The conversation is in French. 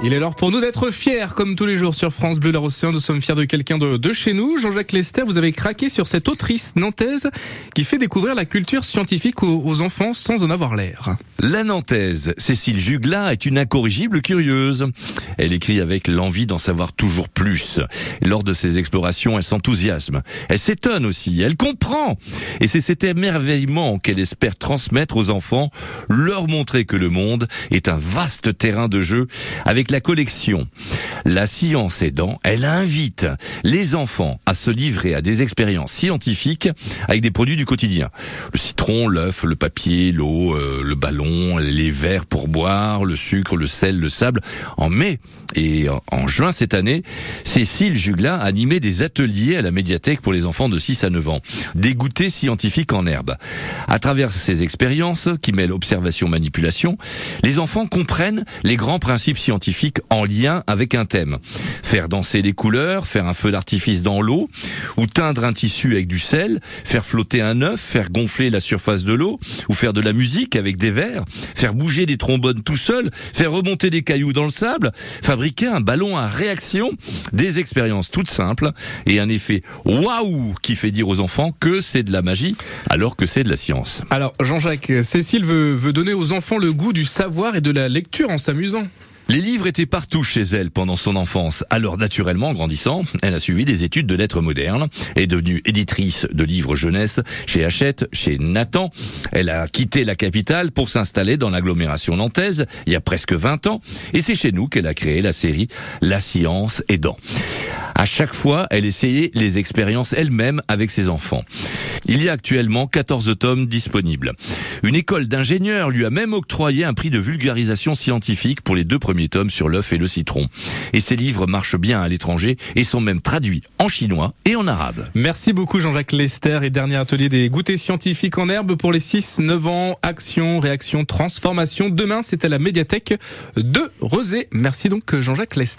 Il est l'heure pour nous d'être fiers, comme tous les jours sur France Bleu, l'Océan. Nous sommes fiers de quelqu'un de, de, chez nous. Jean-Jacques Lester, vous avez craqué sur cette autrice nantaise qui fait découvrir la culture scientifique aux, aux enfants sans en avoir l'air. La nantaise, Cécile Jugla, est une incorrigible curieuse. Elle écrit avec l'envie d'en savoir toujours plus. Lors de ses explorations, elle s'enthousiasme. Elle s'étonne aussi. Elle comprend. Et c'est cet émerveillement qu'elle espère transmettre aux enfants, leur montrer que le monde est un vaste terrain de jeu avec la collection. La science aidant, elle invite les enfants à se livrer à des expériences scientifiques avec des produits du quotidien. Le citron, l'œuf, le papier, l'eau, euh, le ballon, les verres pour boire, le sucre, le sel, le sable. En mai et en juin cette année, Cécile Jugla a animé des ateliers à la médiathèque pour les enfants de 6 à 9 ans. Des goûters scientifiques en herbe. À travers ces expériences qui mêlent observation-manipulation, les enfants comprennent les grands principes scientifiques en lien avec un thème. Faire danser les couleurs, faire un feu d'artifice dans l'eau, ou teindre un tissu avec du sel, faire flotter un œuf, faire gonfler la surface de l'eau, ou faire de la musique avec des verres, faire bouger des trombones tout seul, faire remonter des cailloux dans le sable, fabriquer un ballon à réaction, des expériences toutes simples et un effet waouh qui fait dire aux enfants que c'est de la magie alors que c'est de la science. Alors Jean-Jacques, Cécile veut, veut donner aux enfants le goût du savoir et de la lecture en s'amusant. Les livres étaient partout chez elle pendant son enfance. Alors naturellement, grandissant, elle a suivi des études de lettres modernes, est devenue éditrice de livres jeunesse chez Hachette, chez Nathan. Elle a quitté la capitale pour s'installer dans l'agglomération nantaise il y a presque 20 ans. Et c'est chez nous qu'elle a créé la série La science aidant. À chaque fois, elle essayait les expériences elle-même avec ses enfants. Il y a actuellement 14 tomes disponibles. Une école d'ingénieurs lui a même octroyé un prix de vulgarisation scientifique pour les deux premiers tomes sur l'œuf et le citron. Et ces livres marchent bien à l'étranger et sont même traduits en chinois et en arabe. Merci beaucoup Jean-Jacques Lester et dernier atelier des goûters scientifiques en herbe pour les 6-9 ans. Action, réaction, transformation. Demain, c'est à la médiathèque de Rosé. Merci donc Jean-Jacques Lester.